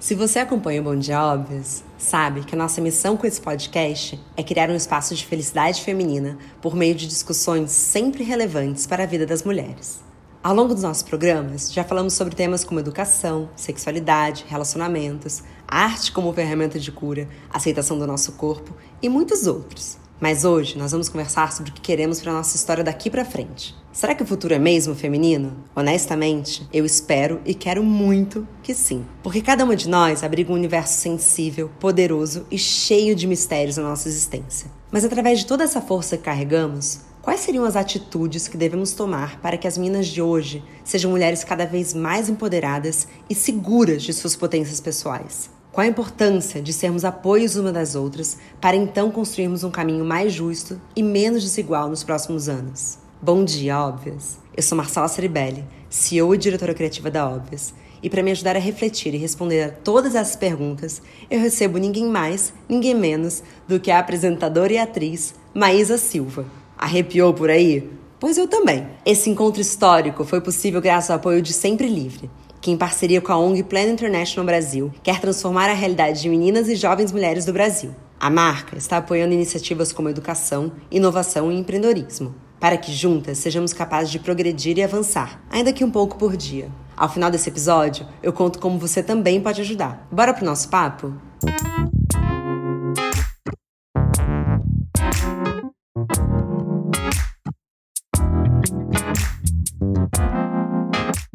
Se você acompanha o Bom Dia Óbvios, sabe que a nossa missão com esse podcast é criar um espaço de felicidade feminina por meio de discussões sempre relevantes para a vida das mulheres. Ao longo dos nossos programas, já falamos sobre temas como educação, sexualidade, relacionamentos, arte como ferramenta de cura, aceitação do nosso corpo e muitos outros. Mas hoje nós vamos conversar sobre o que queremos para nossa história daqui para frente. Será que o futuro é mesmo feminino? Honestamente, eu espero e quero muito que sim. Porque cada uma de nós abriga um universo sensível, poderoso e cheio de mistérios na nossa existência. Mas através de toda essa força que carregamos, quais seriam as atitudes que devemos tomar para que as meninas de hoje sejam mulheres cada vez mais empoderadas e seguras de suas potências pessoais? Qual a importância de sermos apoios uma das outras para então construirmos um caminho mais justo e menos desigual nos próximos anos? Bom dia, Óbvias! Eu sou Marcela Ceribelli, CEO e diretora criativa da Óbvias, e para me ajudar a refletir e responder a todas essas perguntas, eu recebo ninguém mais, ninguém menos do que a apresentadora e atriz Maísa Silva. Arrepiou por aí? Pois eu também. Esse encontro histórico foi possível graças ao apoio de Sempre Livre que, em parceria com a ONG Plan International Brasil, quer transformar a realidade de meninas e jovens mulheres do Brasil. A marca está apoiando iniciativas como educação, inovação e empreendedorismo, para que juntas sejamos capazes de progredir e avançar, ainda que um pouco por dia. Ao final desse episódio, eu conto como você também pode ajudar. Bora pro nosso papo?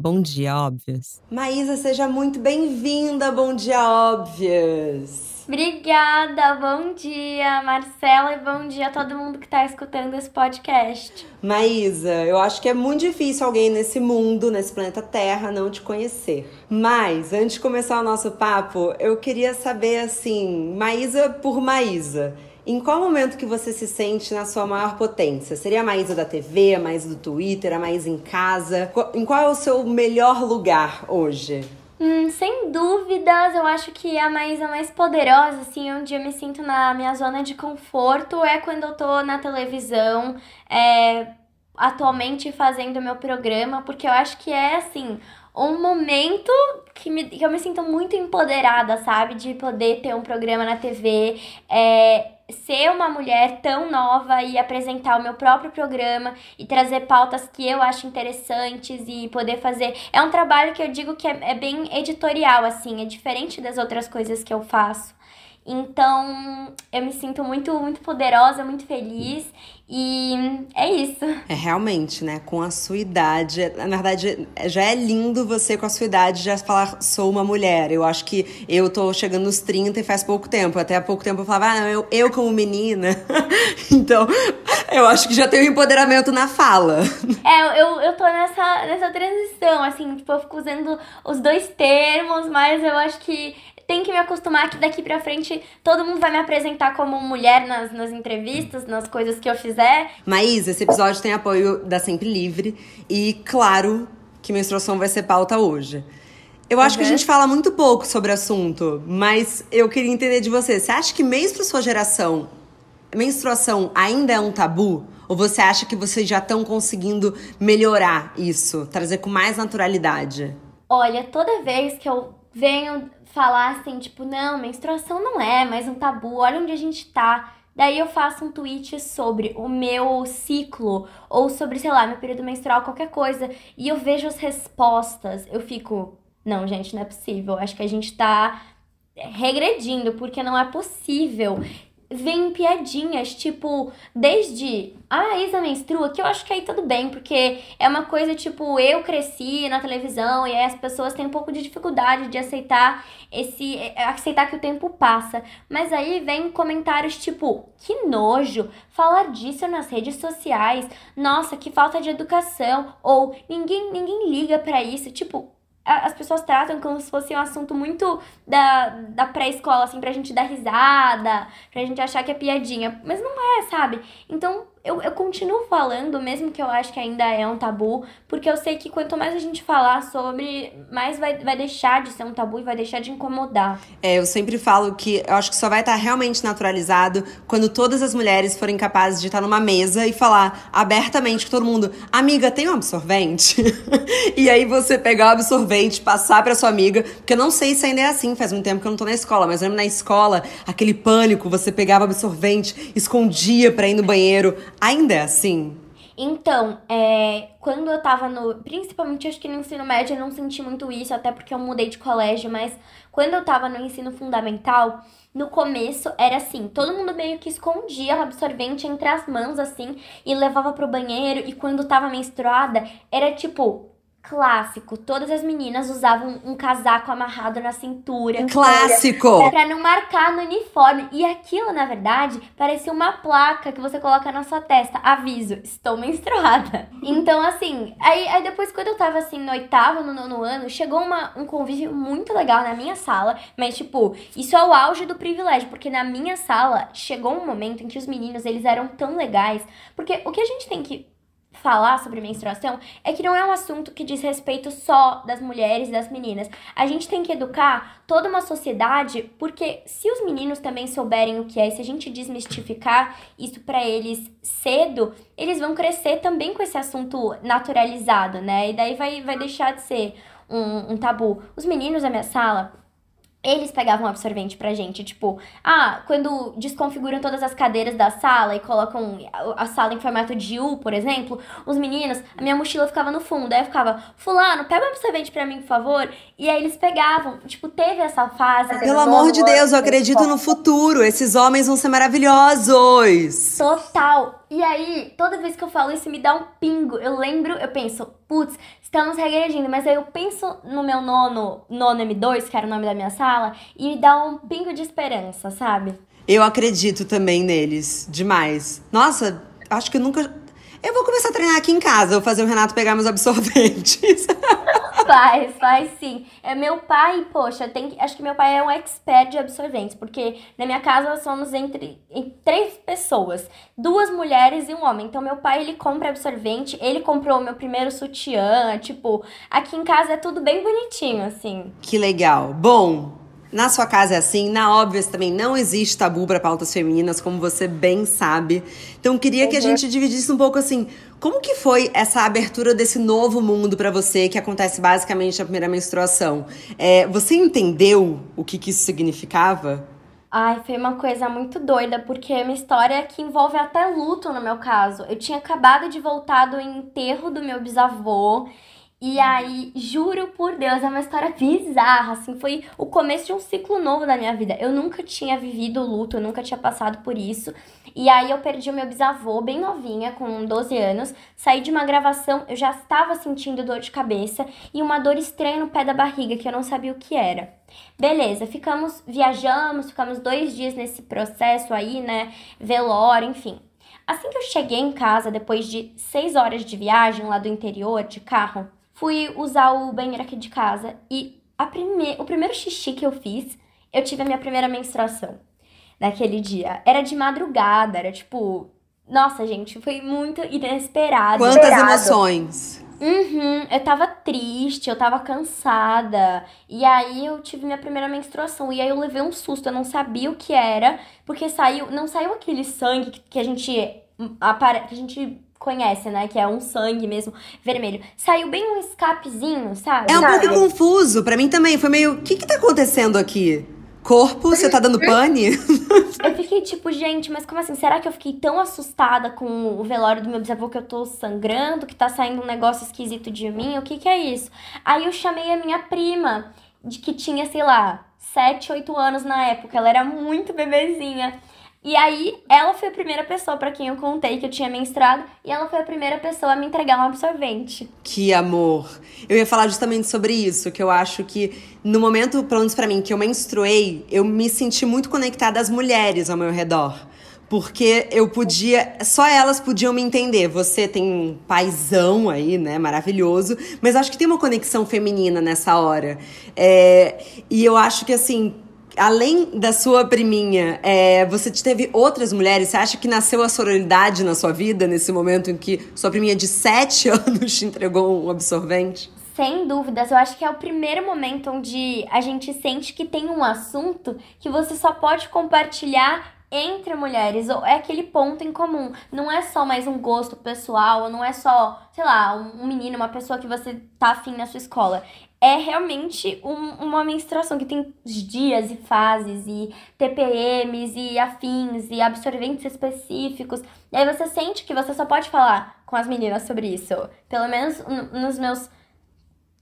Bom Dia Óbvias. Maísa, seja muito bem-vinda, Bom Dia Óbvias. Obrigada, bom dia, Marcela, e bom dia a todo mundo que está escutando esse podcast. Maísa, eu acho que é muito difícil alguém nesse mundo, nesse planeta Terra, não te conhecer. Mas, antes de começar o nosso papo, eu queria saber, assim, Maísa por Maísa. Em qual momento que você se sente na sua maior potência? Seria a Maísa da TV, a Maísa do Twitter, a Maísa em casa? Em qual é o seu melhor lugar hoje? Hum, sem dúvidas, eu acho que a Maísa mais poderosa, assim, onde eu me sinto na minha zona de conforto é quando eu tô na televisão, é, atualmente fazendo meu programa, porque eu acho que é, assim, um momento que, me, que eu me sinto muito empoderada, sabe? De poder ter um programa na TV, é, ser uma mulher tão nova e apresentar o meu próprio programa e trazer pautas que eu acho interessantes e poder fazer. É um trabalho que eu digo que é, é bem editorial, assim, é diferente das outras coisas que eu faço. Então, eu me sinto muito, muito poderosa, muito feliz e é isso. É realmente, né? Com a sua idade. Na verdade, já é lindo você com a sua idade já falar sou uma mulher. Eu acho que eu tô chegando nos 30 e faz pouco tempo. Até há pouco tempo eu falava, ah, não, eu, eu como menina. então, eu acho que já tenho empoderamento na fala. É, eu, eu tô nessa, nessa transição, assim, tipo, eu fico usando os dois termos, mas eu acho que tem que me acostumar que daqui pra frente todo mundo vai me apresentar como mulher nas, nas entrevistas, nas coisas que eu fizer. Maísa, esse episódio tem apoio da Sempre Livre e, claro, que menstruação vai ser pauta hoje. Eu acho uhum. que a uhum. gente fala muito pouco sobre o assunto, mas eu queria entender de você. Você acha que mesmo pra sua geração, menstruação ainda é um tabu? Ou você acha que vocês já estão conseguindo melhorar isso, trazer com mais naturalidade? Olha, toda vez que eu venho falar assim, tipo, não, menstruação não é mais um tabu, olha onde a gente tá. Daí eu faço um tweet sobre o meu ciclo, ou sobre, sei lá, meu período menstrual, qualquer coisa, e eu vejo as respostas, eu fico, não, gente, não é possível. Acho que a gente tá regredindo, porque não é possível vem piadinhas, tipo, desde ah, Isa menstrua, que eu acho que aí tudo bem, porque é uma coisa tipo, eu cresci na televisão e as pessoas têm um pouco de dificuldade de aceitar esse é, aceitar que o tempo passa. Mas aí vem comentários tipo, que nojo falar disso nas redes sociais. Nossa, que falta de educação ou ninguém ninguém liga para isso. Tipo, as pessoas tratam como se fosse um assunto muito da, da pré-escola, assim, pra gente dar risada, pra gente achar que é piadinha. Mas não é, sabe? Então, eu, eu continuo falando, mesmo que eu acho que ainda é um tabu, porque eu sei que quanto mais a gente falar sobre, mais vai, vai deixar de ser um tabu e vai deixar de incomodar. É, eu sempre falo que eu acho que só vai estar realmente naturalizado quando todas as mulheres forem capazes de estar numa mesa e falar abertamente com todo mundo: Amiga, tem um absorvente? e aí você pegar o absorvente, passar pra sua amiga, porque eu não sei se ainda é assim, faz muito tempo que eu não tô na escola, mas lembro na escola, aquele pânico, você pegava absorvente, escondia pra ir no banheiro. Ainda é assim? Então, é, quando eu tava no. Principalmente acho que no ensino médio eu não senti muito isso, até porque eu mudei de colégio, mas quando eu tava no ensino fundamental, no começo era assim: todo mundo meio que escondia o absorvente entre as mãos, assim, e levava pro banheiro, e quando tava menstruada, era tipo clássico. Todas as meninas usavam um casaco amarrado na cintura. Clássico! Pra não marcar no uniforme. E aquilo, na verdade, parecia uma placa que você coloca na sua testa. Aviso, estou menstruada. Então, assim, aí, aí depois, quando eu tava assim, no oitavo, no nono ano, chegou uma, um convívio muito legal na minha sala. Mas, tipo, isso é o auge do privilégio. Porque na minha sala, chegou um momento em que os meninos, eles eram tão legais. Porque o que a gente tem que falar sobre menstruação é que não é um assunto que diz respeito só das mulheres e das meninas. A gente tem que educar toda uma sociedade, porque se os meninos também souberem o que é, se a gente desmistificar isso para eles cedo, eles vão crescer também com esse assunto naturalizado, né? E daí vai, vai deixar de ser um, um tabu. Os meninos da minha sala, eles pegavam absorvente pra gente, tipo, ah, quando desconfiguram todas as cadeiras da sala e colocam a sala em formato de U, por exemplo, os meninos, a minha mochila ficava no fundo, aí eu ficava, fulano, pega um absorvente pra mim, por favor, e aí eles pegavam, tipo, teve essa fase. Pelo amor de Deus, eu acredito no futuro, esses homens vão ser maravilhosos! Total! E aí, toda vez que eu falo isso, me dá um pingo. Eu lembro, eu penso, putz, estamos regredindo. Mas aí eu penso no meu nono, nono M2, que era o nome da minha sala, e me dá um pingo de esperança, sabe? Eu acredito também neles, demais. Nossa, acho que eu nunca. Eu vou começar a treinar aqui em casa, vou fazer o Renato pegar meus absorventes. Faz, faz sim. É meu pai, poxa, tem que, acho que meu pai é um expert de absorventes, porque na minha casa somos entre, entre três pessoas, duas mulheres e um homem. Então meu pai ele compra absorvente, ele comprou o meu primeiro sutiã, tipo, aqui em casa é tudo bem bonitinho assim. Que legal. Bom, na sua casa é assim, na Óbvias também não existe tabu para pautas femininas, como você bem sabe. Então queria uhum. que a uhum. gente dividisse um pouco assim, como que foi essa abertura desse novo mundo para você, que acontece basicamente na primeira menstruação? É, você entendeu o que, que isso significava? Ai, foi uma coisa muito doida, porque é uma história que envolve até luto no meu caso. Eu tinha acabado de voltar do enterro do meu bisavô. E aí, juro por Deus, é uma história bizarra, assim, foi o começo de um ciclo novo da minha vida. Eu nunca tinha vivido luto, eu nunca tinha passado por isso. E aí eu perdi o meu bisavô bem novinha, com 12 anos. Saí de uma gravação, eu já estava sentindo dor de cabeça e uma dor estranha no pé da barriga que eu não sabia o que era. Beleza, ficamos, viajamos, ficamos dois dias nesse processo aí, né? Velório, enfim. Assim que eu cheguei em casa, depois de seis horas de viagem lá do interior, de carro, fui usar o banheiro aqui de casa e a prime... o primeiro xixi que eu fiz, eu tive a minha primeira menstruação naquele dia. Era de madrugada, era tipo. Nossa, gente, foi muito inesperado. Quantas emoções! Uhum, eu tava triste, eu tava cansada. E aí eu tive minha primeira menstruação. E aí eu levei um susto, eu não sabia o que era, porque saiu. Não saiu aquele sangue que a gente. que a gente conhece, né? Que é um sangue mesmo vermelho. Saiu bem um escapezinho, sabe? É um pouco confuso. para mim também. Foi meio. O que que tá acontecendo aqui? Corpo, você tá dando pane? eu fiquei tipo, gente, mas como assim? Será que eu fiquei tão assustada com o velório do meu bisavô que eu tô sangrando, que tá saindo um negócio esquisito de mim? O que que é isso? Aí eu chamei a minha prima, de que tinha, sei lá, 7, 8 anos na época. Ela era muito bebezinha. E aí, ela foi a primeira pessoa para quem eu contei que eu tinha menstruado e ela foi a primeira pessoa a me entregar um absorvente. Que amor! Eu ia falar justamente sobre isso, que eu acho que no momento, pelo menos pra mim, que eu menstruei, eu me senti muito conectada às mulheres ao meu redor. Porque eu podia, só elas podiam me entender. Você tem um paizão aí, né, maravilhoso, mas acho que tem uma conexão feminina nessa hora. É, e eu acho que assim, além da sua priminha, é, você teve outras mulheres? Você acha que nasceu a sororidade na sua vida nesse momento em que sua priminha de 7 anos te entregou um absorvente? Sem dúvidas, eu acho que é o primeiro momento onde a gente sente que tem um assunto que você só pode compartilhar entre mulheres, ou é aquele ponto em comum. Não é só mais um gosto pessoal, não é só, sei lá, um menino, uma pessoa que você tá afim na sua escola. É realmente um, uma menstruação que tem dias e fases, e TPMs, e afins, e absorventes específicos. E aí você sente que você só pode falar com as meninas sobre isso. Pelo menos nos meus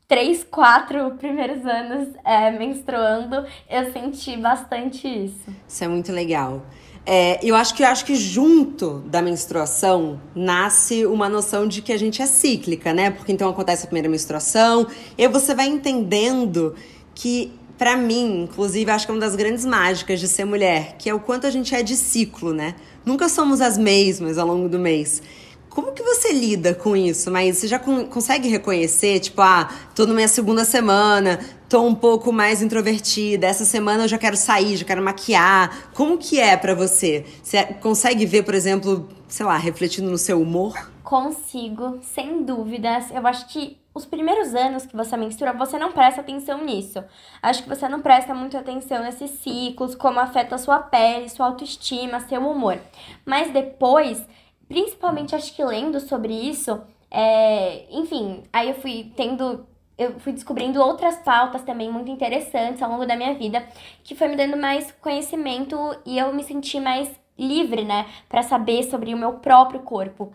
três, quatro primeiros anos é, menstruando, eu senti bastante isso. Isso é muito legal. É, eu acho que eu acho que junto da menstruação nasce uma noção de que a gente é cíclica, né? Porque então acontece a primeira menstruação, e você vai entendendo que para mim, inclusive, acho que é uma das grandes mágicas de ser mulher, que é o quanto a gente é de ciclo, né? Nunca somos as mesmas ao longo do mês. Como que você lida com isso? Mas você já consegue reconhecer, tipo, ah, tô na minha segunda semana, tô um pouco mais introvertida, essa semana eu já quero sair, já quero maquiar. Como que é para você? Você consegue ver, por exemplo, sei lá, refletindo no seu humor? Consigo, sem dúvidas. Eu acho que os primeiros anos que você menstrua, você não presta atenção nisso. Acho que você não presta muito atenção nesses ciclos, como afeta a sua pele, sua autoestima, seu humor. Mas depois principalmente acho que lendo sobre isso, é, enfim, aí eu fui tendo eu fui descobrindo outras pautas também muito interessantes ao longo da minha vida, que foi me dando mais conhecimento e eu me senti mais livre, né, para saber sobre o meu próprio corpo.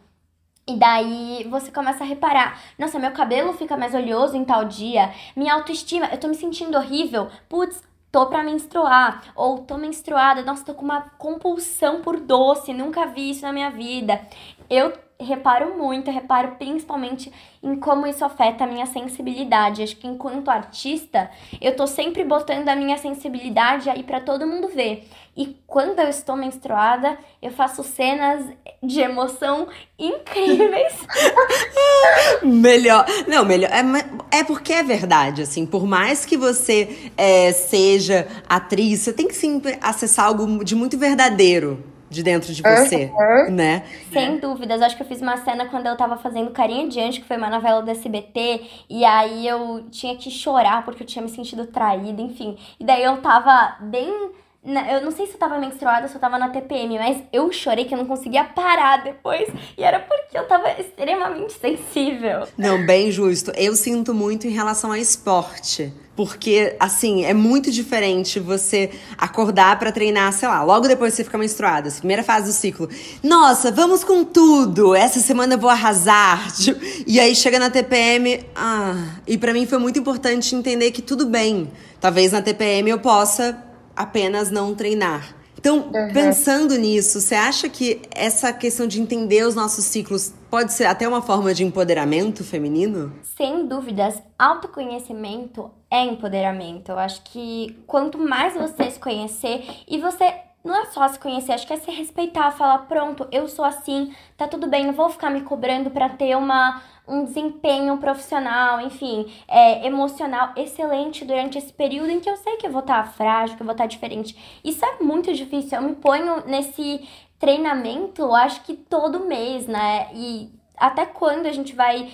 E daí você começa a reparar, nossa, meu cabelo fica mais oleoso em tal dia, minha autoestima, eu tô me sentindo horrível, putz, tô pra menstruar, ou tô menstruada, nossa, tô com uma compulsão por doce, nunca vi isso na minha vida. Eu reparo muito, reparo principalmente em como isso afeta a minha sensibilidade. Acho que enquanto artista, eu tô sempre botando a minha sensibilidade aí para todo mundo ver. E quando eu estou menstruada, eu faço cenas de emoção incríveis. melhor. Não, melhor. É, é porque é verdade, assim. Por mais que você é, seja atriz, você tem que sempre acessar algo de muito verdadeiro de dentro de você, uhum. né? Sem dúvidas. Acho que eu fiz uma cena quando eu tava fazendo Carinha de Anjo, que foi uma novela do SBT, e aí eu tinha que chorar porque eu tinha me sentido traída, enfim. E daí eu tava bem eu não sei se eu tava menstruada ou se eu tava na TPM, mas eu chorei que eu não conseguia parar depois. E era porque eu tava extremamente sensível. Não, bem justo. Eu sinto muito em relação ao esporte. Porque, assim, é muito diferente você acordar para treinar, sei lá, logo depois você fica menstruada, assim, primeira fase do ciclo. Nossa, vamos com tudo! Essa semana eu vou arrasar! E aí chega na TPM, ah. E para mim foi muito importante entender que tudo bem. Talvez na TPM eu possa apenas não treinar. Então, uhum. pensando nisso, você acha que essa questão de entender os nossos ciclos pode ser até uma forma de empoderamento feminino? Sem dúvidas, autoconhecimento é empoderamento. Eu acho que quanto mais você se conhecer e você não é só se conhecer, acho que é se respeitar, falar, pronto, eu sou assim, tá tudo bem, não vou ficar me cobrando para ter uma um desempenho profissional, enfim, é, emocional excelente durante esse período em que eu sei que eu vou estar tá frágil, que eu vou estar tá diferente. Isso é muito difícil. Eu me ponho nesse treinamento, acho que todo mês, né? E até quando a gente vai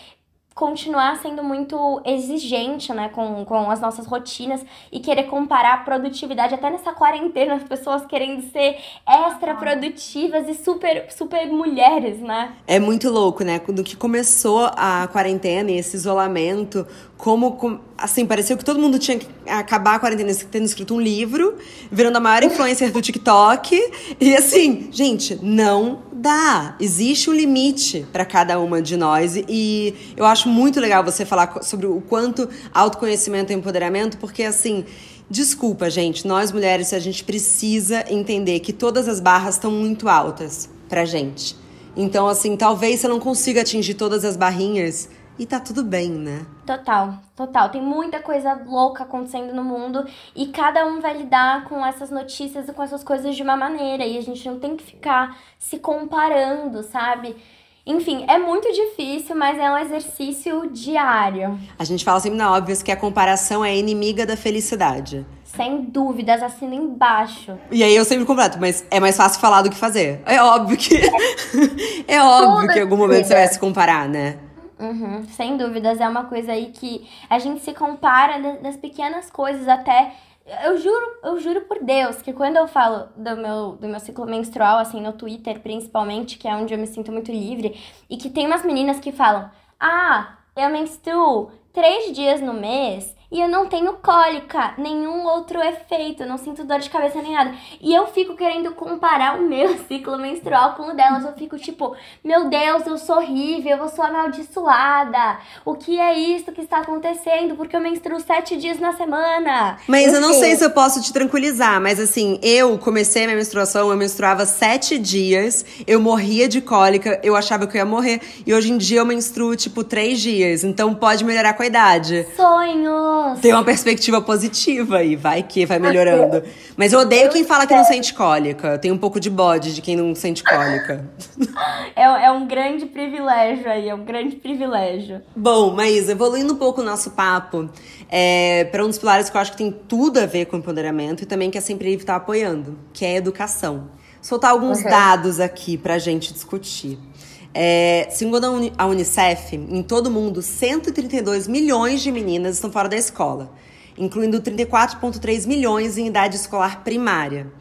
continuar sendo muito exigente, né, com, com as nossas rotinas e querer comparar a produtividade, até nessa quarentena, as pessoas querendo ser extra produtivas e super, super mulheres, né? É muito louco, né? Quando que começou a quarentena e esse isolamento, como, assim, pareceu que todo mundo tinha que acabar a quarentena tendo escrito um livro, virando a maior influencer do TikTok. E assim, gente, não dá. Existe um limite para cada uma de nós. E eu acho muito legal você falar sobre o quanto autoconhecimento é empoderamento, porque assim. Desculpa, gente, nós mulheres, a gente precisa entender que todas as barras estão muito altas pra gente. Então, assim, talvez você não consiga atingir todas as barrinhas e tá tudo bem, né? Total, total. Tem muita coisa louca acontecendo no mundo e cada um vai lidar com essas notícias e com essas coisas de uma maneira. E a gente não tem que ficar se comparando, sabe? Enfim, é muito difícil, mas é um exercício diário. A gente fala sempre na óbvio que a comparação é inimiga da felicidade. Sem dúvidas, assina embaixo. E aí eu sempre completo, mas é mais fácil falar do que fazer. É óbvio que. é óbvio Toda que em algum momento você vai se comparar, né? Uhum, sem dúvidas, é uma coisa aí que a gente se compara das pequenas coisas até. Eu juro, eu juro por Deus que quando eu falo do meu, do meu ciclo menstrual, assim, no Twitter principalmente, que é onde eu me sinto muito livre, e que tem umas meninas que falam: Ah, eu menstruo três dias no mês e eu não tenho cólica, nenhum outro efeito, não sinto dor de cabeça nem nada. E eu fico querendo comparar o meu ciclo menstrual com o delas. Eu fico tipo, meu Deus, eu sou horrível, eu sou amaldiçoada. O que é isso que está acontecendo? Porque eu menstruo sete dias na semana. Mas eu, eu não sei se eu posso te tranquilizar, mas assim, eu comecei minha menstruação, eu menstruava sete dias, eu morria de cólica, eu achava que eu ia morrer. E hoje em dia eu menstruo, tipo, três dias. Então pode melhorar com a idade. Sonho! Tem uma perspectiva positiva aí, vai que vai melhorando. Mas eu odeio quem fala que não sente cólica. Eu tenho um pouco de bode de quem não sente cólica. É, é um grande privilégio aí, é um grande privilégio. Bom, mas evoluindo um pouco o nosso papo, é, para um dos pilares que eu acho que tem tudo a ver com empoderamento e também que a Sempre Livre está apoiando, que é a educação. Soltar alguns uhum. dados aqui pra gente discutir. É, segundo a Unicef, em todo o mundo, 132 milhões de meninas estão fora da escola, incluindo 34,3 milhões em idade escolar primária.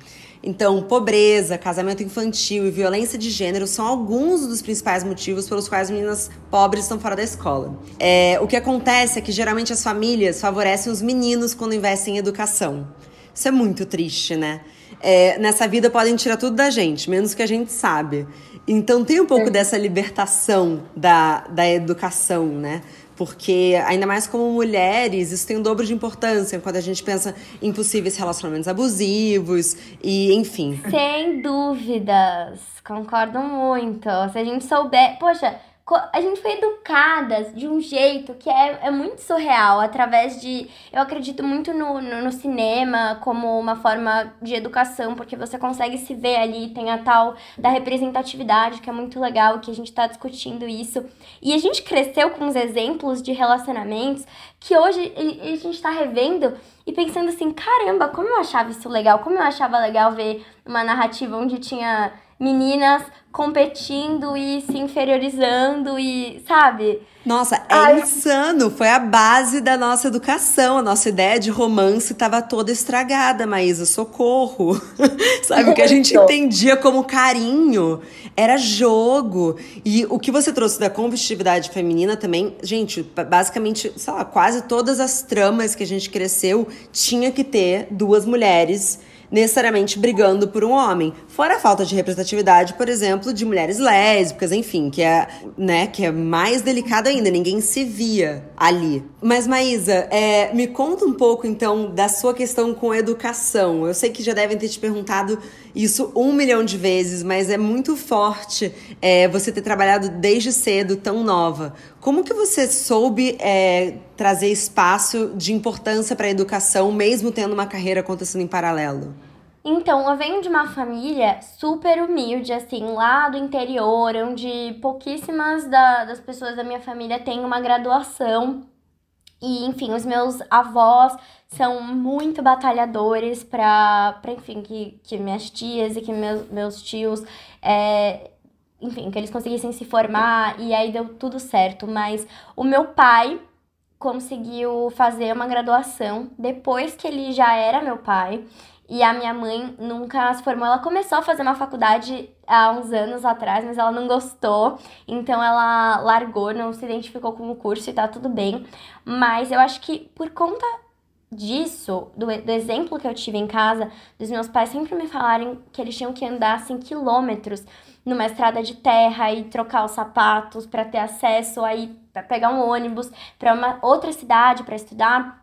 Então, pobreza, casamento infantil e violência de gênero são alguns dos principais motivos pelos quais meninas pobres estão fora da escola. É, o que acontece é que geralmente as famílias favorecem os meninos quando investem em educação. Isso é muito triste, né? É, nessa vida podem tirar tudo da gente, menos que a gente sabe. Então tem um pouco é. dessa libertação da, da educação, né? Porque, ainda mais como mulheres, isso tem um dobro de importância quando a gente pensa em possíveis relacionamentos abusivos e, enfim. Sem dúvidas, concordo muito. Se a gente souber. Poxa, a gente foi educadas de um jeito que é, é muito surreal, através de. Eu acredito muito no, no, no, cinema como uma forma de educação, porque você consegue se ver ali, tem a tal da representatividade, que é muito legal, que a gente tá discutindo isso. E a gente cresceu com os exemplos de relacionamentos que hoje a gente tá revendo e pensando assim: caramba, como eu achava isso legal, como eu achava legal ver uma narrativa onde tinha meninas competindo e se inferiorizando e, sabe? Nossa, é Ai. insano. Foi a base da nossa educação. A nossa ideia de romance estava toda estragada, Maísa. Socorro. sabe? O que a gente entendia como carinho era jogo. E o que você trouxe da competitividade feminina também, gente, basicamente, sei lá, quase todas as tramas que a gente cresceu tinha que ter duas mulheres necessariamente brigando por um homem. Fora a falta de representatividade, por exemplo, de mulheres lésbicas, enfim, que é, né, que é mais delicado ainda, ninguém se via ali. Mas, Maísa, é, me conta um pouco, então, da sua questão com educação. Eu sei que já devem ter te perguntado isso um milhão de vezes, mas é muito forte é, você ter trabalhado desde cedo, tão nova. Como que você soube é, trazer espaço de importância para a educação, mesmo tendo uma carreira acontecendo em paralelo? Então, eu venho de uma família super humilde, assim, lá do interior, onde pouquíssimas da, das pessoas da minha família têm uma graduação. E, enfim, os meus avós são muito batalhadores para, enfim, que, que minhas tias e que meus, meus tios é, enfim, que eles conseguissem se formar e aí deu tudo certo. Mas o meu pai conseguiu fazer uma graduação depois que ele já era meu pai. E a minha mãe nunca se formou. Ela começou a fazer uma faculdade há uns anos atrás, mas ela não gostou. Então ela largou, não se identificou com o curso e tá tudo bem. Mas eu acho que por conta disso, do, do exemplo que eu tive em casa, dos meus pais sempre me falarem que eles tinham que andar assim quilômetros numa estrada de terra e trocar os sapatos para ter acesso aí para pegar um ônibus para uma outra cidade para estudar.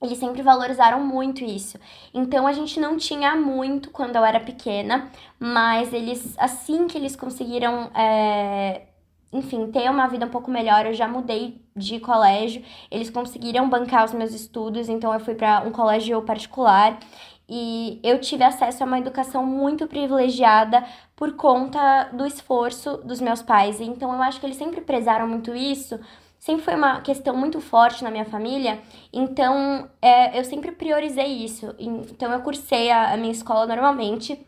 Eles sempre valorizaram muito isso. Então a gente não tinha muito quando eu era pequena, mas eles, assim que eles conseguiram, é, enfim, ter uma vida um pouco melhor, eu já mudei de colégio. Eles conseguiram bancar os meus estudos, então eu fui para um colégio particular e eu tive acesso a uma educação muito privilegiada por conta do esforço dos meus pais. Então eu acho que eles sempre prezaram muito isso. Sempre foi uma questão muito forte na minha família, então é, eu sempre priorizei isso. Então eu cursei a, a minha escola normalmente,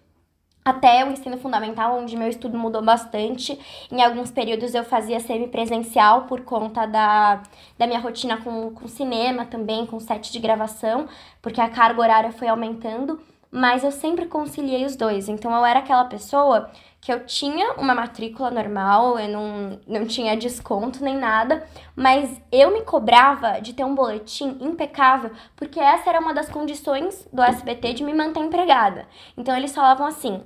até o ensino fundamental, onde meu estudo mudou bastante. Em alguns períodos eu fazia semipresencial por conta da, da minha rotina com, com cinema também, com set de gravação, porque a carga horária foi aumentando. Mas eu sempre conciliei os dois. Então eu era aquela pessoa que eu tinha uma matrícula normal, eu não, não tinha desconto nem nada, mas eu me cobrava de ter um boletim impecável, porque essa era uma das condições do SBT de me manter empregada. Então eles falavam assim: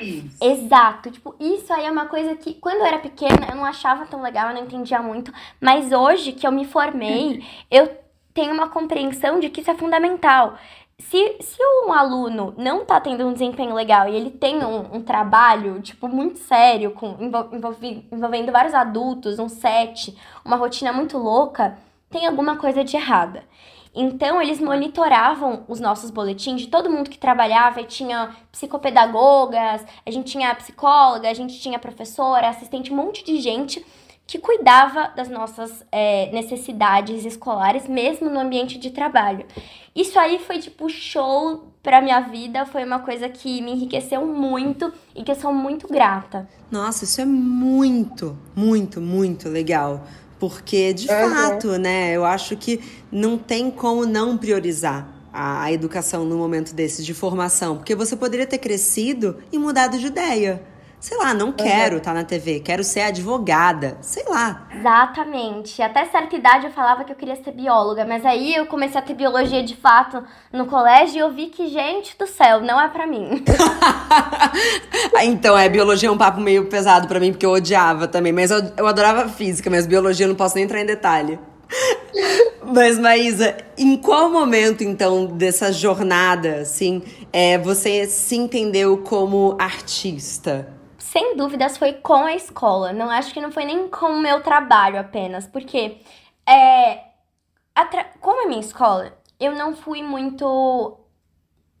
Nice. Exato. Tipo, isso aí é uma coisa que, quando eu era pequena, eu não achava tão legal, eu não entendia muito. Mas hoje que eu me formei, eu tenho uma compreensão de que isso é fundamental. Se, se um aluno não tá tendo um desempenho legal e ele tem um, um trabalho, tipo, muito sério, com, envolvi, envolvendo vários adultos, um set, uma rotina muito louca, tem alguma coisa de errada. Então, eles monitoravam os nossos boletins de todo mundo que trabalhava e tinha psicopedagogas, a gente tinha psicóloga, a gente tinha professora, assistente, um monte de gente que cuidava das nossas é, necessidades escolares, mesmo no ambiente de trabalho. Isso aí foi tipo show pra minha vida, foi uma coisa que me enriqueceu muito e que eu sou muito grata. Nossa, isso é muito, muito, muito legal. Porque, de uhum. fato, né, eu acho que não tem como não priorizar a, a educação no momento desse de formação. Porque você poderia ter crescido e mudado de ideia sei lá, não quero estar uhum. tá na TV, quero ser advogada, sei lá. Exatamente. Até certa idade eu falava que eu queria ser bióloga, mas aí eu comecei a ter biologia de fato no colégio e eu vi que, gente do céu, não é para mim. então, é, biologia é um papo meio pesado para mim, porque eu odiava também, mas eu, eu adorava física, mas biologia eu não posso nem entrar em detalhe. Mas, Maísa, em qual momento, então, dessa jornada, assim, é, você se entendeu como artista? Sem dúvidas foi com a escola. Não acho que não foi nem com o meu trabalho apenas, porque é, como é minha escola, eu não fui muito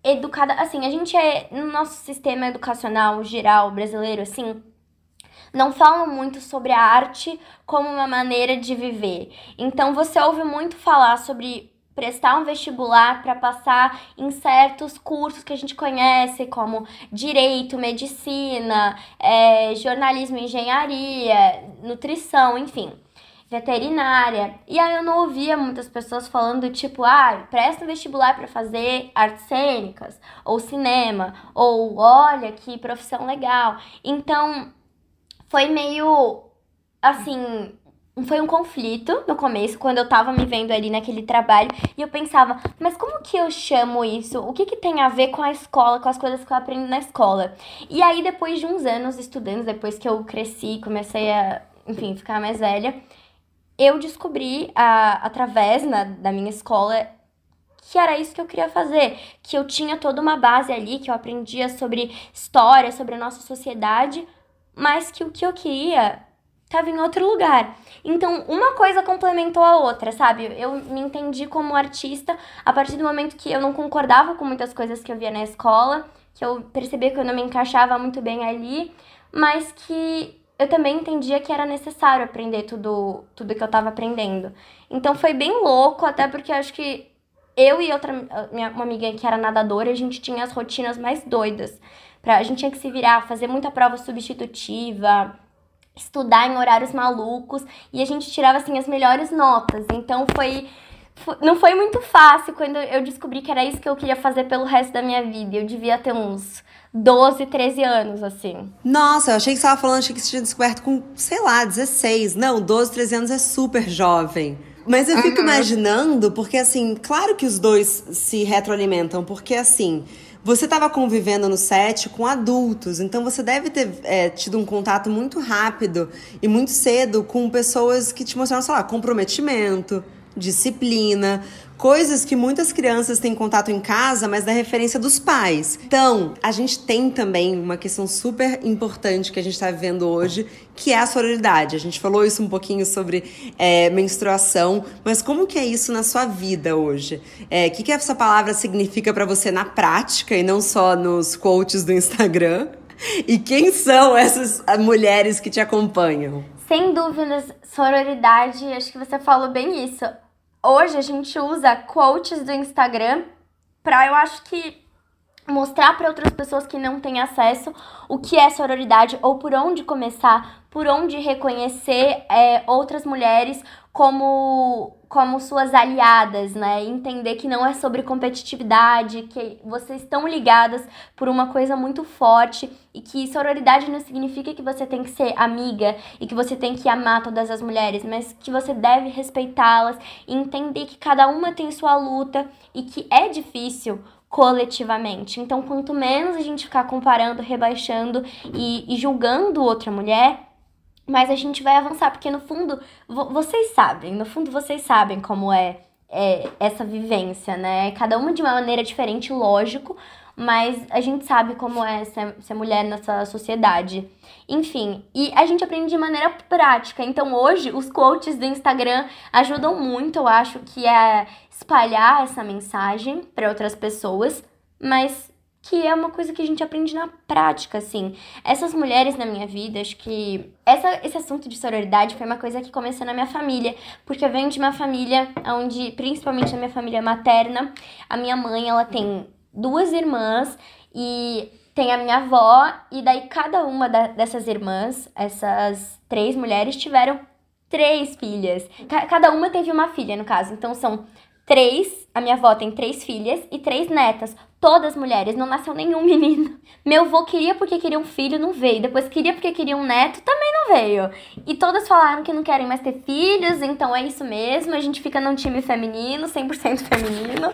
educada. Assim, a gente é no nosso sistema educacional geral brasileiro, assim, não falam muito sobre a arte como uma maneira de viver. Então você ouve muito falar sobre prestar um vestibular para passar em certos cursos que a gente conhece, como direito, medicina, é, jornalismo, engenharia, nutrição, enfim, veterinária. E aí eu não ouvia muitas pessoas falando tipo, ah, presta um vestibular para fazer artes cênicas, ou cinema, ou olha que profissão legal. Então foi meio assim foi um conflito no começo, quando eu tava me vendo ali naquele trabalho, e eu pensava, mas como que eu chamo isso? O que que tem a ver com a escola, com as coisas que eu aprendo na escola? E aí, depois de uns anos estudando, depois que eu cresci, comecei a, enfim, ficar mais velha, eu descobri, a, através na, da minha escola, que era isso que eu queria fazer, que eu tinha toda uma base ali, que eu aprendia sobre história, sobre a nossa sociedade, mas que o que eu queria estava em outro lugar. Então, uma coisa complementou a outra, sabe? Eu me entendi como artista a partir do momento que eu não concordava com muitas coisas que eu via na escola, que eu percebia que eu não me encaixava muito bem ali, mas que eu também entendia que era necessário aprender tudo, tudo que eu estava aprendendo. Então foi bem louco, até porque acho que eu e outra minha, uma amiga que era nadadora, a gente tinha as rotinas mais doidas. Pra, a gente tinha que se virar, fazer muita prova substitutiva, estudar em horários malucos e a gente tirava assim as melhores notas. Então foi não foi muito fácil quando eu descobri que era isso que eu queria fazer pelo resto da minha vida. Eu devia ter uns 12, 13 anos, assim. Nossa, eu achei que você estava falando, achei que você tinha descoberto com, sei lá, 16. Não, 12, 13 anos é super jovem. Mas eu fico uhum. imaginando, porque assim, claro que os dois se retroalimentam, porque assim, você estava convivendo no set com adultos, então você deve ter é, tido um contato muito rápido e muito cedo com pessoas que te mostraram, sei lá, comprometimento, disciplina, coisas que muitas crianças têm contato em casa, mas da referência dos pais. Então, a gente tem também uma questão super importante que a gente está vivendo hoje, que é a sororidade. A gente falou isso um pouquinho sobre é, menstruação, mas como que é isso na sua vida hoje? O é, que, que essa palavra significa para você na prática e não só nos quotes do Instagram? E quem são essas mulheres que te acompanham? Sem dúvidas, sororidade, acho que você falou bem isso hoje a gente usa quotes do Instagram para eu acho que mostrar para outras pessoas que não têm acesso o que é sororidade ou por onde começar, por onde reconhecer é, outras mulheres como como suas aliadas, né? Entender que não é sobre competitividade, que vocês estão ligadas por uma coisa muito forte e que sororidade não significa que você tem que ser amiga e que você tem que amar todas as mulheres, mas que você deve respeitá-las e entender que cada uma tem sua luta e que é difícil coletivamente. Então, quanto menos a gente ficar comparando, rebaixando e, e julgando outra mulher, mas a gente vai avançar, porque no fundo, vocês sabem, no fundo vocês sabem como é, é essa vivência, né? Cada uma de uma maneira diferente, lógico, mas a gente sabe como é ser, ser mulher nessa sociedade. Enfim, e a gente aprende de maneira prática. Então hoje, os quotes do Instagram ajudam muito, eu acho, que é espalhar essa mensagem para outras pessoas, mas que é uma coisa que a gente aprende na prática, assim. Essas mulheres na minha vida, acho que essa, esse assunto de sororidade foi uma coisa que começou na minha família, porque eu venho de uma família onde, principalmente na minha família materna, a minha mãe, ela tem duas irmãs e tem a minha avó, e daí cada uma da, dessas irmãs, essas três mulheres, tiveram três filhas. Cada uma teve uma filha, no caso. Então são três, a minha avó tem três filhas e três netas todas mulheres, não nasceu nenhum menino. Meu avô queria porque queria um filho, não veio. Depois queria porque queria um neto, também não veio. E todas falaram que não querem mais ter filhos, então é isso mesmo. A gente fica num time feminino, 100% feminino.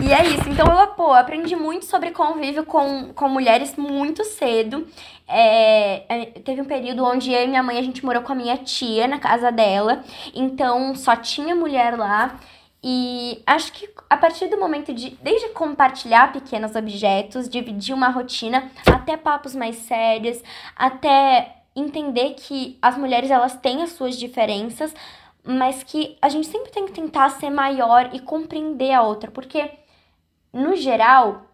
E é isso. Então eu, pô, aprendi muito sobre convívio com, com mulheres muito cedo. É, é, teve um período onde eu e minha mãe a gente morou com a minha tia na casa dela, então só tinha mulher lá. E acho que a partir do momento de, desde compartilhar pequenos objetos, dividir uma rotina, até papos mais sérios, até entender que as mulheres elas têm as suas diferenças, mas que a gente sempre tem que tentar ser maior e compreender a outra, porque no geral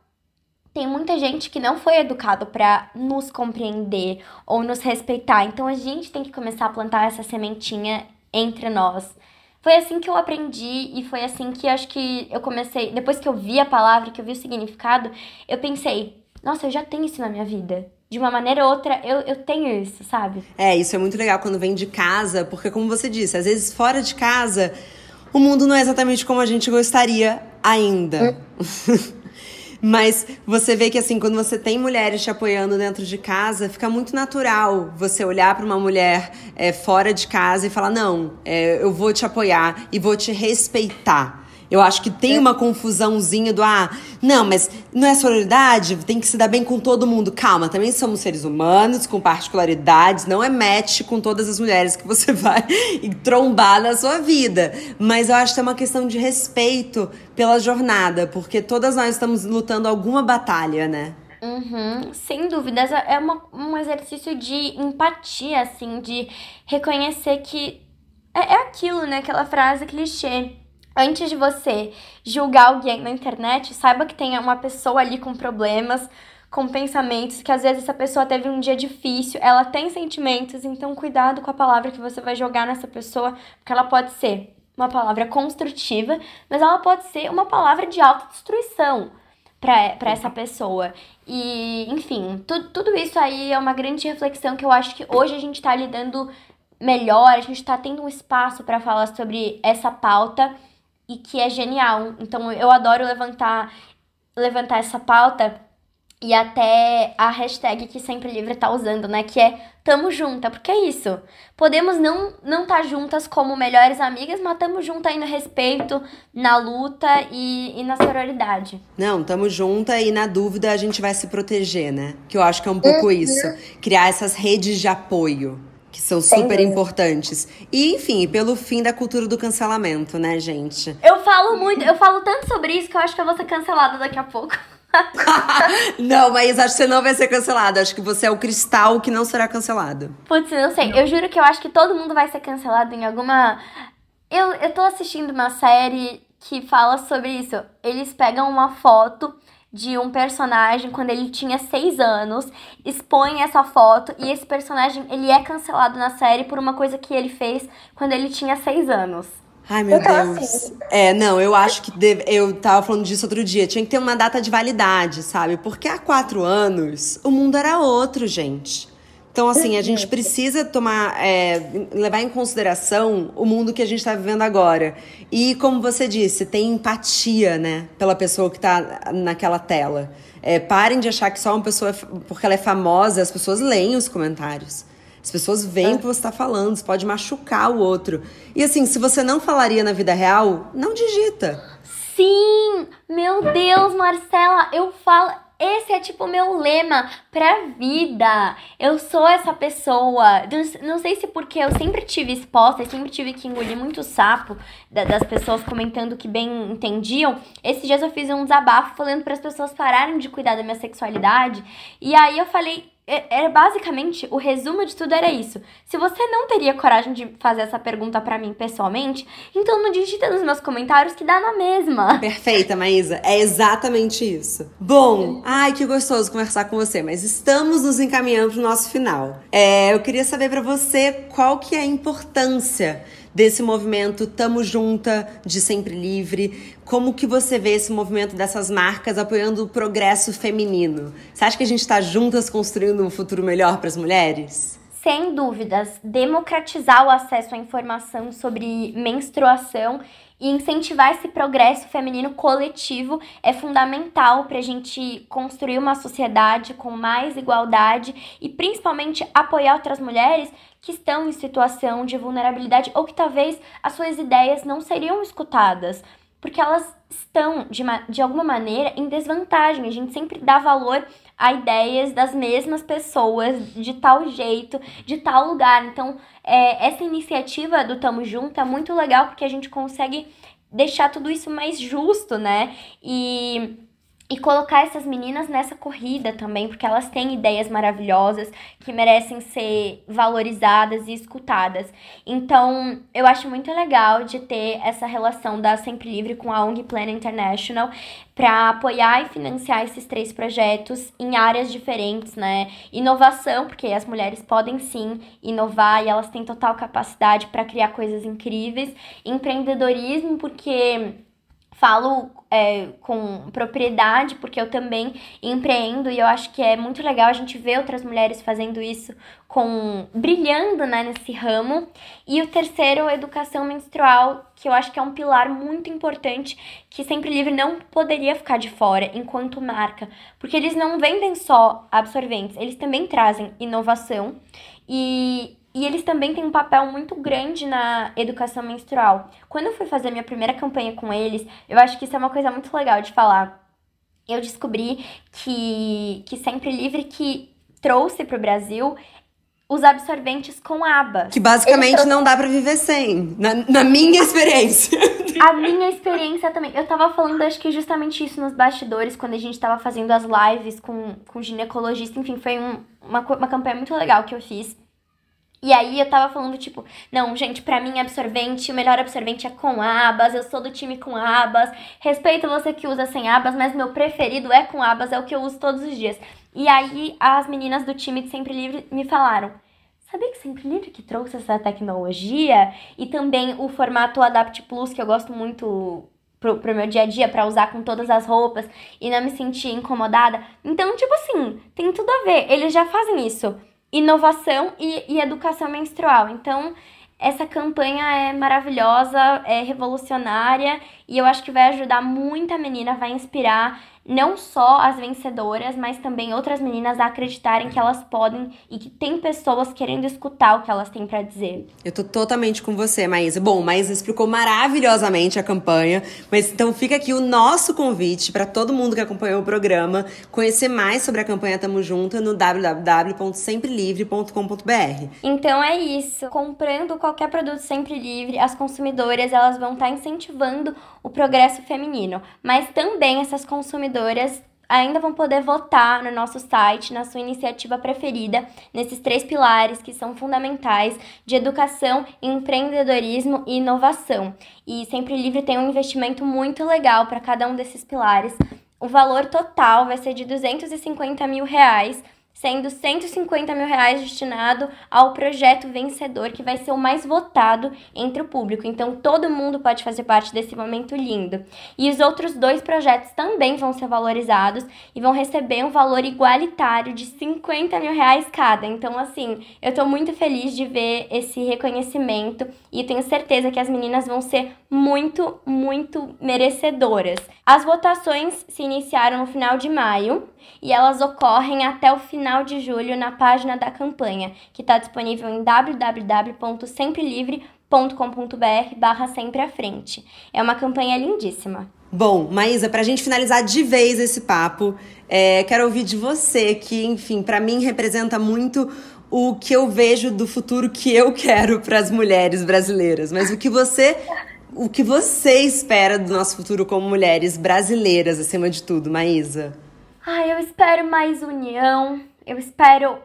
tem muita gente que não foi educado para nos compreender ou nos respeitar. Então a gente tem que começar a plantar essa sementinha entre nós. Foi assim que eu aprendi e foi assim que acho que eu comecei. Depois que eu vi a palavra, que eu vi o significado, eu pensei: nossa, eu já tenho isso na minha vida. De uma maneira ou outra, eu, eu tenho isso, sabe? É, isso é muito legal quando vem de casa, porque, como você disse, às vezes fora de casa, o mundo não é exatamente como a gente gostaria ainda. Hum. Mas você vê que assim, quando você tem mulheres te apoiando dentro de casa, fica muito natural você olhar para uma mulher é, fora de casa e falar: não, é, eu vou te apoiar e vou te respeitar. Eu acho que tem é. uma confusãozinha do ah, não, mas não é sororidade, tem que se dar bem com todo mundo. Calma, também somos seres humanos com particularidades, não é match com todas as mulheres que você vai trombar na sua vida. Mas eu acho que é uma questão de respeito pela jornada, porque todas nós estamos lutando alguma batalha, né? Uhum, sem dúvidas, é uma, um exercício de empatia, assim, de reconhecer que é, é aquilo, né? Aquela frase clichê Antes de você julgar alguém na internet, saiba que tem uma pessoa ali com problemas, com pensamentos, que às vezes essa pessoa teve um dia difícil, ela tem sentimentos, então cuidado com a palavra que você vai jogar nessa pessoa, porque ela pode ser uma palavra construtiva, mas ela pode ser uma palavra de autodestruição para essa pessoa. E, enfim, tu, tudo isso aí é uma grande reflexão que eu acho que hoje a gente está lidando melhor, a gente está tendo um espaço para falar sobre essa pauta e que é genial. Então eu adoro levantar levantar essa pauta e até a hashtag que Sempre Livre tá usando, né? Que é tamo junta, porque é isso. Podemos não não estar tá juntas como melhores amigas, mas tamo junta aí no respeito, na luta e, e na sororidade. Não, tamo junta e na dúvida a gente vai se proteger, né? Que eu acho que é um pouco uhum. isso. Criar essas redes de apoio. Que são super importantes. E, enfim, pelo fim da cultura do cancelamento, né, gente? Eu falo muito, eu falo tanto sobre isso que eu acho que eu vou ser cancelada daqui a pouco. não, mas acho que você não vai ser cancelado. Acho que você é o cristal que não será cancelado. Putz, não sei. Eu juro que eu acho que todo mundo vai ser cancelado em alguma. Eu, eu tô assistindo uma série que fala sobre isso. Eles pegam uma foto de um personagem quando ele tinha seis anos, expõe essa foto e esse personagem ele é cancelado na série por uma coisa que ele fez quando ele tinha seis anos. Ai, meu então, Deus. Assim... É, não, eu acho que deve... eu tava falando disso outro dia. Tinha que ter uma data de validade, sabe? Porque há quatro anos o mundo era outro, gente. Então, assim, a gente precisa tomar, é, levar em consideração o mundo que a gente está vivendo agora. E, como você disse, tem empatia, né, pela pessoa que está naquela tela. É, parem de achar que só uma pessoa, porque ela é famosa, as pessoas leem os comentários. As pessoas veem é. o que você está falando, você pode machucar o outro. E assim, se você não falaria na vida real, não digita. Sim! Meu Deus, Marcela, eu falo. Esse é tipo o meu lema pra vida. Eu sou essa pessoa. Não sei se porque eu sempre tive exposta, sempre tive que engolir muito sapo das pessoas comentando que bem entendiam. Esses dias eu fiz um desabafo falando para as pessoas pararem de cuidar da minha sexualidade. E aí eu falei, era basicamente o resumo de tudo era isso. Se você não teria coragem de fazer essa pergunta para mim pessoalmente, então não digita nos meus comentários que dá na mesma. Perfeita, Maísa. É exatamente isso. Bom, ai que gostoso conversar com você, mas estamos nos encaminhando pro nosso final. É, eu queria saber para você qual que é a importância desse movimento Tamo Junta, de Sempre Livre. Como que você vê esse movimento dessas marcas apoiando o progresso feminino? Você acha que a gente está juntas construindo um futuro melhor para as mulheres? Sem dúvidas, democratizar o acesso à informação sobre menstruação e incentivar esse progresso feminino coletivo é fundamental para a gente construir uma sociedade com mais igualdade e principalmente apoiar outras mulheres que estão em situação de vulnerabilidade ou que talvez as suas ideias não seriam escutadas, porque elas estão, de, de alguma maneira, em desvantagem. A gente sempre dá valor a ideias das mesmas pessoas, de tal jeito, de tal lugar. Então, é, essa iniciativa do Tamo Junto é muito legal porque a gente consegue deixar tudo isso mais justo, né? E e colocar essas meninas nessa corrida também, porque elas têm ideias maravilhosas que merecem ser valorizadas e escutadas. Então, eu acho muito legal de ter essa relação da Sempre Livre com a ONG Plan International para apoiar e financiar esses três projetos em áreas diferentes, né? Inovação, porque as mulheres podem sim inovar e elas têm total capacidade para criar coisas incríveis. Empreendedorismo, porque falo é, com propriedade, porque eu também empreendo e eu acho que é muito legal a gente ver outras mulheres fazendo isso com brilhando né, nesse ramo. E o terceiro, educação menstrual, que eu acho que é um pilar muito importante que Sempre Livre não poderia ficar de fora enquanto marca, porque eles não vendem só absorventes, eles também trazem inovação e e eles também têm um papel muito grande na educação menstrual. Quando eu fui fazer minha primeira campanha com eles, eu acho que isso é uma coisa muito legal de falar. Eu descobri que, que Sempre Livre que trouxe para o Brasil os absorventes com aba. Que basicamente trouxe... não dá para viver sem, na, na minha experiência. A minha experiência também. Eu tava falando, acho que justamente isso nos bastidores, quando a gente tava fazendo as lives com, com ginecologista. Enfim, foi um, uma, uma campanha muito legal que eu fiz. E aí eu tava falando, tipo, não, gente, pra mim absorvente, o melhor absorvente é com abas, eu sou do time com abas, respeito você que usa sem abas, mas meu preferido é com abas, é o que eu uso todos os dias. E aí as meninas do time de Sempre Livre me falaram, sabia que Sempre Livre que trouxe essa tecnologia? E também o formato Adapt Plus, que eu gosto muito pro, pro meu dia a dia, para usar com todas as roupas e não me sentir incomodada. Então, tipo assim, tem tudo a ver, eles já fazem isso inovação e, e educação menstrual. Então, essa campanha é maravilhosa, é revolucionária e eu acho que vai ajudar muita menina, vai inspirar não só as vencedoras, mas também outras meninas a acreditarem que elas podem e que tem pessoas querendo escutar o que elas têm para dizer. Eu tô totalmente com você, Maísa. Bom, Maísa explicou maravilhosamente a campanha, mas então fica aqui o nosso convite para todo mundo que acompanhou o programa conhecer mais sobre a campanha Tamo Junto no www.semprelivre.com.br. Então é isso. Comprando qualquer produto Sempre Livre, as consumidoras elas vão estar tá incentivando o progresso feminino, mas também essas consumidoras ainda vão poder votar no nosso site, na sua iniciativa preferida, nesses três pilares que são fundamentais de educação, empreendedorismo e inovação. E Sempre Livre tem um investimento muito legal para cada um desses pilares. O valor total vai ser de 250 mil reais sendo 150 mil reais destinado ao projeto vencedor, que vai ser o mais votado entre o público. Então, todo mundo pode fazer parte desse momento lindo. E os outros dois projetos também vão ser valorizados e vão receber um valor igualitário de 50 mil reais cada. Então, assim, eu tô muito feliz de ver esse reconhecimento e tenho certeza que as meninas vão ser muito, muito merecedoras. As votações se iniciaram no final de maio e elas ocorrem até o final de julho na página da campanha, que está disponível em www.semprelivre.com.br barra sempre à frente. É uma campanha lindíssima. Bom, Maísa, para a gente finalizar de vez esse papo, é, quero ouvir de você, que, enfim, para mim representa muito o que eu vejo do futuro que eu quero para as mulheres brasileiras. Mas o que você o que você espera do nosso futuro como mulheres brasileiras, acima de tudo, Maísa? Ai, eu espero mais união, eu espero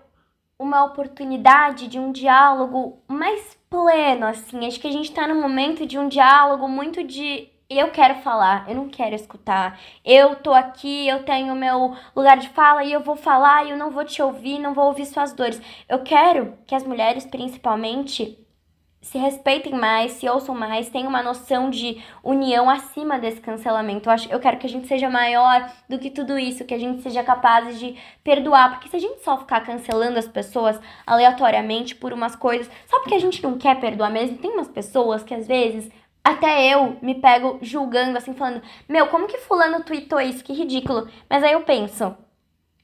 uma oportunidade de um diálogo mais pleno, assim. Acho que a gente tá num momento de um diálogo muito de eu quero falar, eu não quero escutar. Eu tô aqui, eu tenho meu lugar de fala e eu vou falar e eu não vou te ouvir, não vou ouvir suas dores. Eu quero que as mulheres, principalmente, se respeitem mais, se ouçam mais, tenham uma noção de união acima desse cancelamento. Eu, acho, eu quero que a gente seja maior do que tudo isso, que a gente seja capaz de perdoar. Porque se a gente só ficar cancelando as pessoas aleatoriamente por umas coisas, só porque a gente não quer perdoar mesmo, tem umas pessoas que às vezes. Até eu me pego julgando, assim, falando: Meu, como que Fulano tweetou isso? Que ridículo. Mas aí eu penso: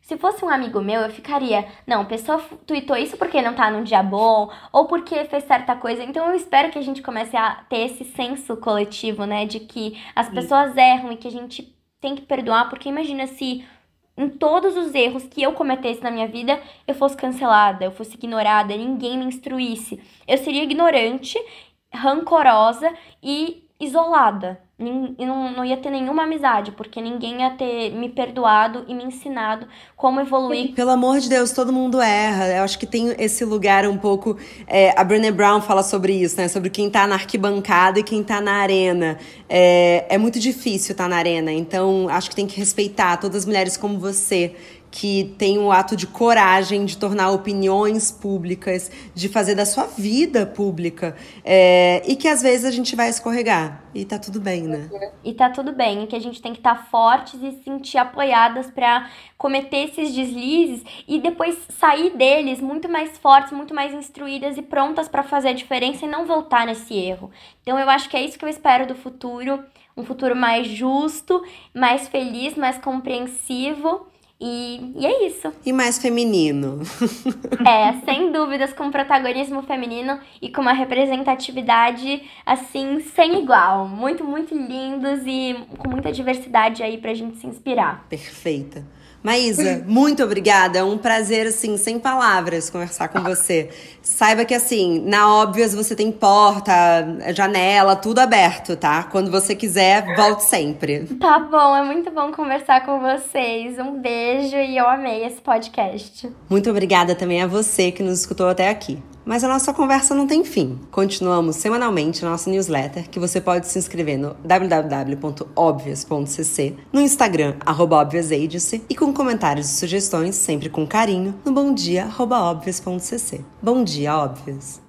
se fosse um amigo meu, eu ficaria, não, a pessoa tweetou isso porque não tá num dia bom, ou porque fez certa coisa. Então eu espero que a gente comece a ter esse senso coletivo, né, de que as pessoas erram e que a gente tem que perdoar, porque imagina se em todos os erros que eu cometesse na minha vida, eu fosse cancelada, eu fosse ignorada, ninguém me instruísse. Eu seria ignorante, rancorosa e isolada. E não, não ia ter nenhuma amizade, porque ninguém ia ter me perdoado e me ensinado como evoluir. Pelo amor de Deus, todo mundo erra. Eu acho que tem esse lugar um pouco. É, a Brené Brown fala sobre isso, né? Sobre quem tá na arquibancada e quem tá na arena. É, é muito difícil estar tá na arena, então acho que tem que respeitar todas as mulheres como você que tem o ato de coragem de tornar opiniões públicas, de fazer da sua vida pública. É, e que às vezes a gente vai escorregar. E tá tudo bem, né? E tá tudo bem, que a gente tem que estar tá fortes e se sentir apoiadas para cometer esses deslizes e depois sair deles muito mais fortes, muito mais instruídas e prontas para fazer a diferença e não voltar nesse erro. Então eu acho que é isso que eu espero do futuro, um futuro mais justo, mais feliz, mais compreensivo e, e é isso. E mais feminino. é, sem dúvidas, com protagonismo feminino e com uma representatividade, assim, sem igual. Muito, muito lindos e com muita diversidade aí pra gente se inspirar. Perfeita. Maísa, muito obrigada. É um prazer, assim, sem palavras conversar com você. Saiba que, assim, na Óbvias você tem porta, janela, tudo aberto, tá? Quando você quiser, volte sempre. Tá bom, é muito bom conversar com vocês. Um beijo e eu amei esse podcast. Muito obrigada também a você que nos escutou até aqui. Mas a nossa conversa não tem fim. Continuamos semanalmente na nossa newsletter, que você pode se inscrever no www.obvious.cc, no Instagram, obviousagency, e com comentários e sugestões, sempre com carinho, no bomdia.obvious.cc. Bom dia, Óbvios!